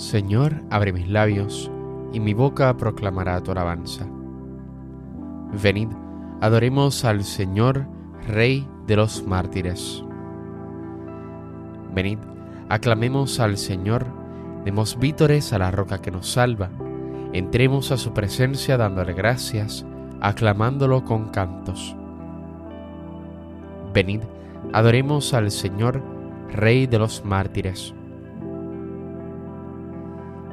Señor, abre mis labios, y mi boca proclamará tu alabanza. Venid, adoremos al Señor, Rey de los mártires. Venid, aclamemos al Señor, demos vítores a la roca que nos salva, entremos a su presencia dándole gracias, aclamándolo con cantos. Venid, adoremos al Señor, Rey de los mártires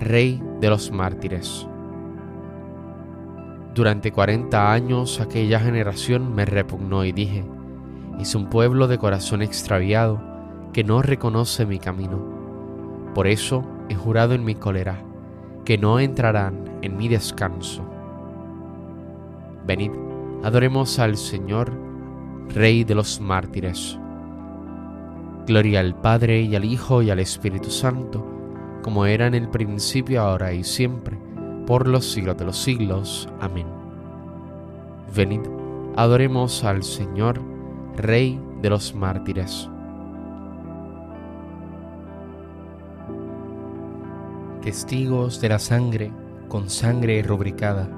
Rey de los mártires. Durante cuarenta años aquella generación me repugnó y dije, es un pueblo de corazón extraviado que no reconoce mi camino. Por eso he jurado en mi cólera que no entrarán en mi descanso. Venid, adoremos al Señor, Rey de los mártires. Gloria al Padre y al Hijo y al Espíritu Santo como era en el principio, ahora y siempre, por los siglos de los siglos. Amén. Venid, adoremos al Señor, Rey de los mártires. Testigos de la sangre, con sangre rubricada,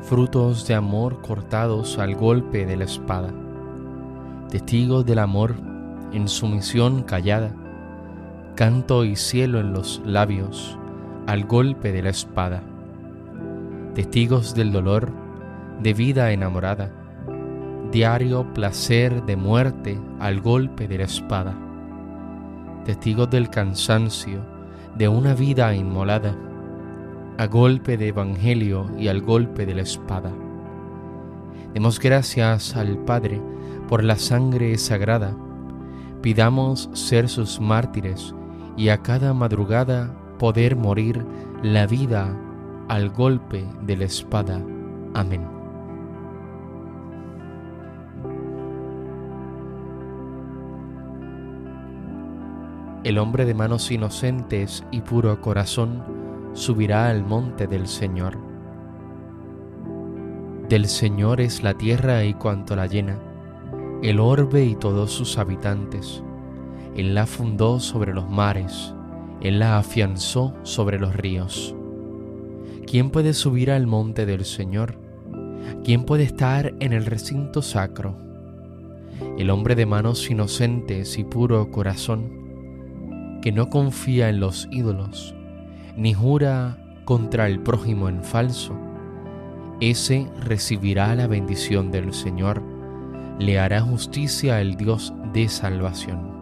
frutos de amor cortados al golpe de la espada, testigos del amor en sumisión callada, canto y cielo en los labios al golpe de la espada, testigos del dolor, de vida enamorada, diario placer de muerte al golpe de la espada, testigos del cansancio de una vida inmolada, a golpe de evangelio y al golpe de la espada. Demos gracias al Padre por la sangre sagrada, pidamos ser sus mártires, y a cada madrugada poder morir la vida al golpe de la espada. Amén. El hombre de manos inocentes y puro corazón subirá al monte del Señor. Del Señor es la tierra y cuanto la llena, el orbe y todos sus habitantes él la fundó sobre los mares, Él la afianzó sobre los ríos. ¿Quién puede subir al monte del Señor? ¿Quién puede estar en el recinto sacro? El hombre de manos inocentes y puro corazón, que no confía en los ídolos, ni jura contra el prójimo en falso, ese recibirá la bendición del Señor, le hará justicia el Dios de salvación.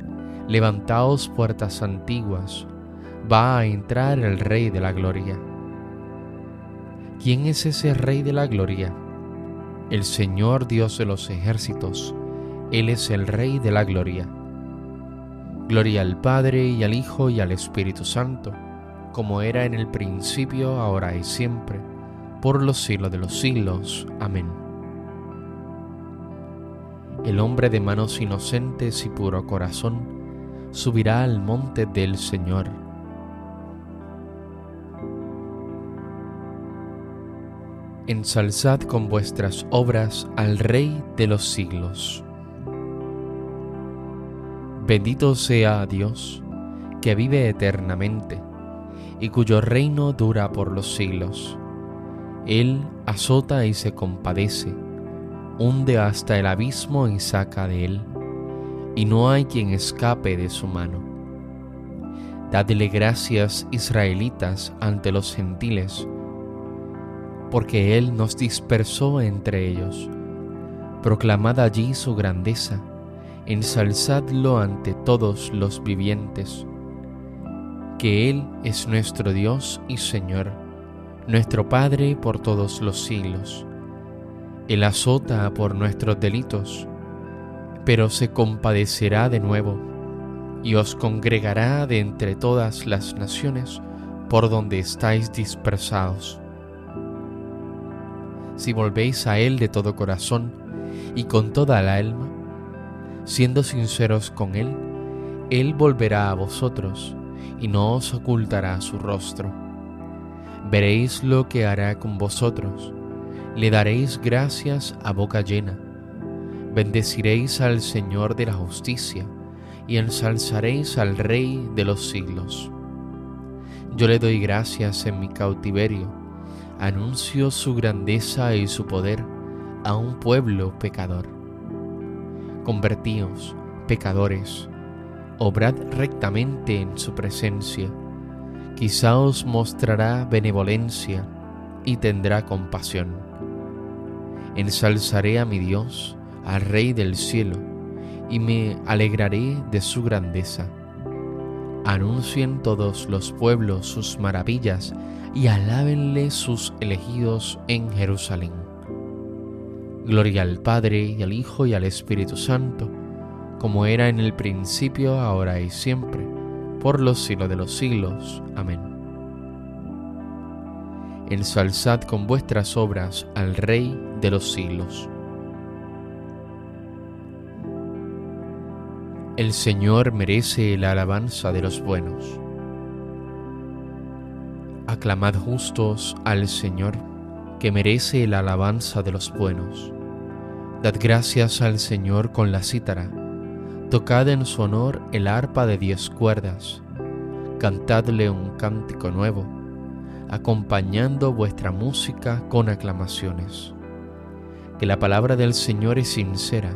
Levantaos puertas antiguas, va a entrar el Rey de la Gloria. ¿Quién es ese Rey de la Gloria? El Señor Dios de los ejércitos, Él es el Rey de la Gloria. Gloria al Padre y al Hijo y al Espíritu Santo, como era en el principio, ahora y siempre, por los siglos de los siglos. Amén. El hombre de manos inocentes y puro corazón, subirá al monte del Señor. Ensalzad con vuestras obras al Rey de los siglos. Bendito sea Dios, que vive eternamente, y cuyo reino dura por los siglos. Él azota y se compadece, hunde hasta el abismo y saca de él y no hay quien escape de su mano. Dadle gracias, israelitas, ante los gentiles, porque Él nos dispersó entre ellos. Proclamad allí su grandeza, ensalzadlo ante todos los vivientes, que Él es nuestro Dios y Señor, nuestro Padre por todos los siglos. Él azota por nuestros delitos, pero se compadecerá de nuevo y os congregará de entre todas las naciones por donde estáis dispersados. Si volvéis a Él de todo corazón y con toda la alma, siendo sinceros con Él, Él volverá a vosotros y no os ocultará su rostro. Veréis lo que hará con vosotros, le daréis gracias a boca llena, bendeciréis al Señor de la justicia y ensalzaréis al Rey de los siglos. Yo le doy gracias en mi cautiverio anuncio su grandeza y su poder a un pueblo pecador. Convertíos, pecadores, obrad rectamente en su presencia, quizá os mostrará benevolencia y tendrá compasión. Ensalzaré a mi Dios, al Rey del cielo, y me alegraré de su grandeza. Anuncien todos los pueblos sus maravillas y alábenle sus elegidos en Jerusalén. Gloria al Padre y al Hijo y al Espíritu Santo, como era en el principio, ahora y siempre, por los siglos de los siglos. Amén. Ensalzad con vuestras obras al Rey de los siglos. El Señor merece la alabanza de los buenos Aclamad justos al Señor, que merece la alabanza de los buenos. Dad gracias al Señor con la cítara, tocad en su honor el arpa de diez cuerdas, cantadle un cántico nuevo, acompañando vuestra música con aclamaciones. Que la palabra del Señor es sincera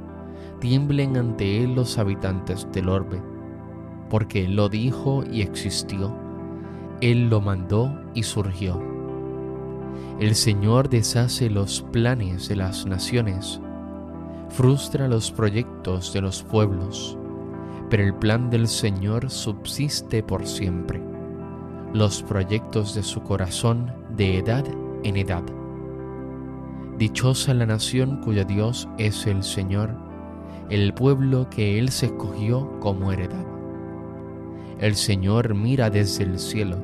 tiemblen ante Él los habitantes del orbe, porque Él lo dijo y existió, Él lo mandó y surgió. El Señor deshace los planes de las naciones, frustra los proyectos de los pueblos, pero el plan del Señor subsiste por siempre, los proyectos de su corazón de edad en edad. Dichosa la nación cuyo Dios es el Señor, el pueblo que Él se escogió como heredad. El Señor mira desde el cielo,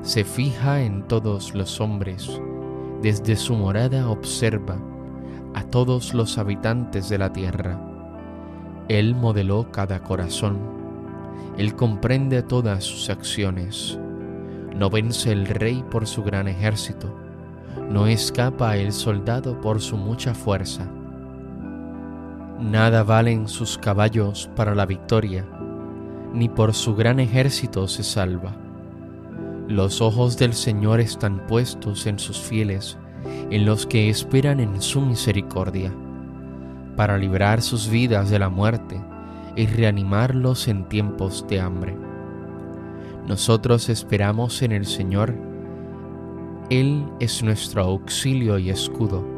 se fija en todos los hombres, desde su morada observa a todos los habitantes de la tierra. Él modeló cada corazón. Él comprende todas sus acciones. No vence el rey por su gran ejército. No escapa el soldado por su mucha fuerza. Nada valen sus caballos para la victoria, ni por su gran ejército se salva los ojos del Señor están puestos en sus fieles, en los que esperan en su misericordia, para librar sus vidas de la muerte y reanimarlos en tiempos de hambre. Nosotros esperamos en el Señor. Él es nuestro auxilio y escudo.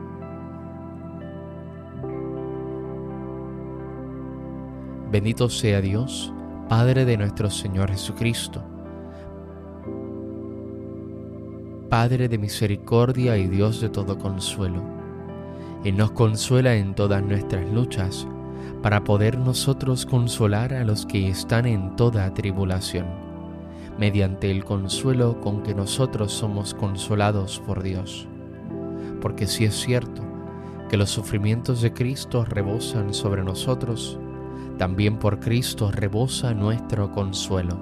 Bendito sea Dios, Padre de nuestro Señor Jesucristo, Padre de misericordia y Dios de todo consuelo. Él nos consuela en todas nuestras luchas para poder nosotros consolar a los que están en toda tribulación, mediante el consuelo con que nosotros somos consolados por Dios. Porque si es cierto que los sufrimientos de Cristo rebosan sobre nosotros, también por Cristo rebosa nuestro consuelo.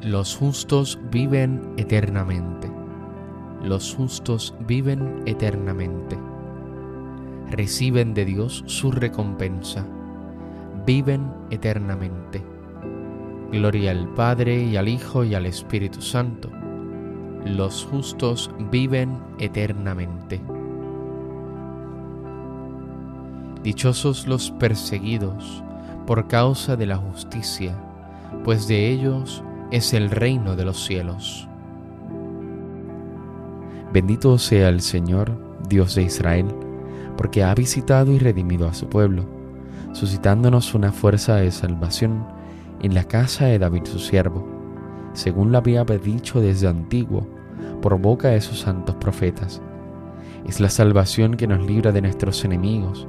Los justos viven eternamente los justos viven eternamente. Reciben de Dios su recompensa. Viven eternamente. Gloria al Padre y al Hijo y al Espíritu Santo. Los justos viven eternamente. Dichosos los perseguidos por causa de la justicia, pues de ellos es el reino de los cielos. Bendito sea el Señor, Dios de Israel, porque ha visitado y redimido a su pueblo, suscitándonos una fuerza de salvación en la casa de David su siervo, según lo había dicho desde antiguo, por boca de sus santos profetas. Es la salvación que nos libra de nuestros enemigos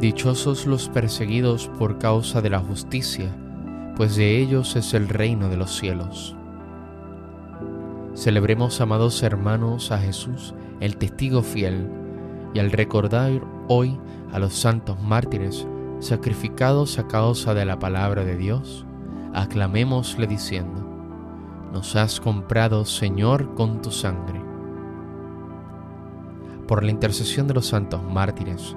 Dichosos los perseguidos por causa de la justicia, pues de ellos es el reino de los cielos. Celebremos, amados hermanos, a Jesús, el testigo fiel, y al recordar hoy a los santos mártires sacrificados a causa de la palabra de Dios, aclamémosle diciendo, Nos has comprado, Señor, con tu sangre. Por la intercesión de los santos mártires,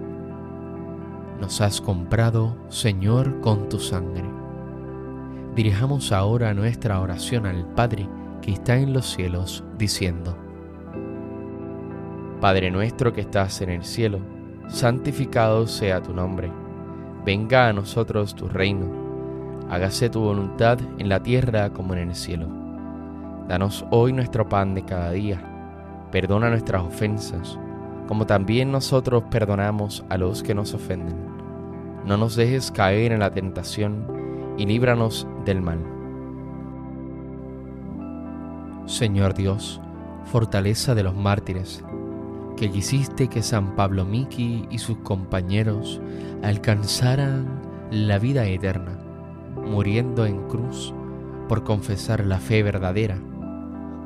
Nos has comprado, Señor, con tu sangre. Dirijamos ahora nuestra oración al Padre que está en los cielos, diciendo, Padre nuestro que estás en el cielo, santificado sea tu nombre, venga a nosotros tu reino, hágase tu voluntad en la tierra como en el cielo. Danos hoy nuestro pan de cada día, perdona nuestras ofensas, como también nosotros perdonamos a los que nos ofenden. No nos dejes caer en la tentación, y líbranos del mal. Señor Dios, fortaleza de los mártires, que quisiste que San Pablo Miki y sus compañeros alcanzaran la vida eterna, muriendo en cruz por confesar la fe verdadera.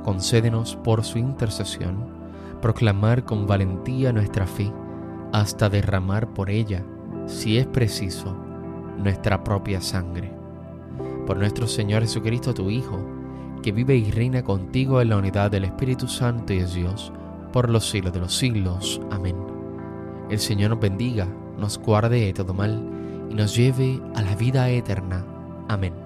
Concédenos por su intercesión proclamar con valentía nuestra fe hasta derramar por ella, si es preciso, nuestra propia sangre. Por nuestro Señor Jesucristo, tu Hijo, que vive y reina contigo en la unidad del Espíritu Santo y es Dios, por los siglos de los siglos. Amén. El Señor nos bendiga, nos guarde de todo mal y nos lleve a la vida eterna. Amén.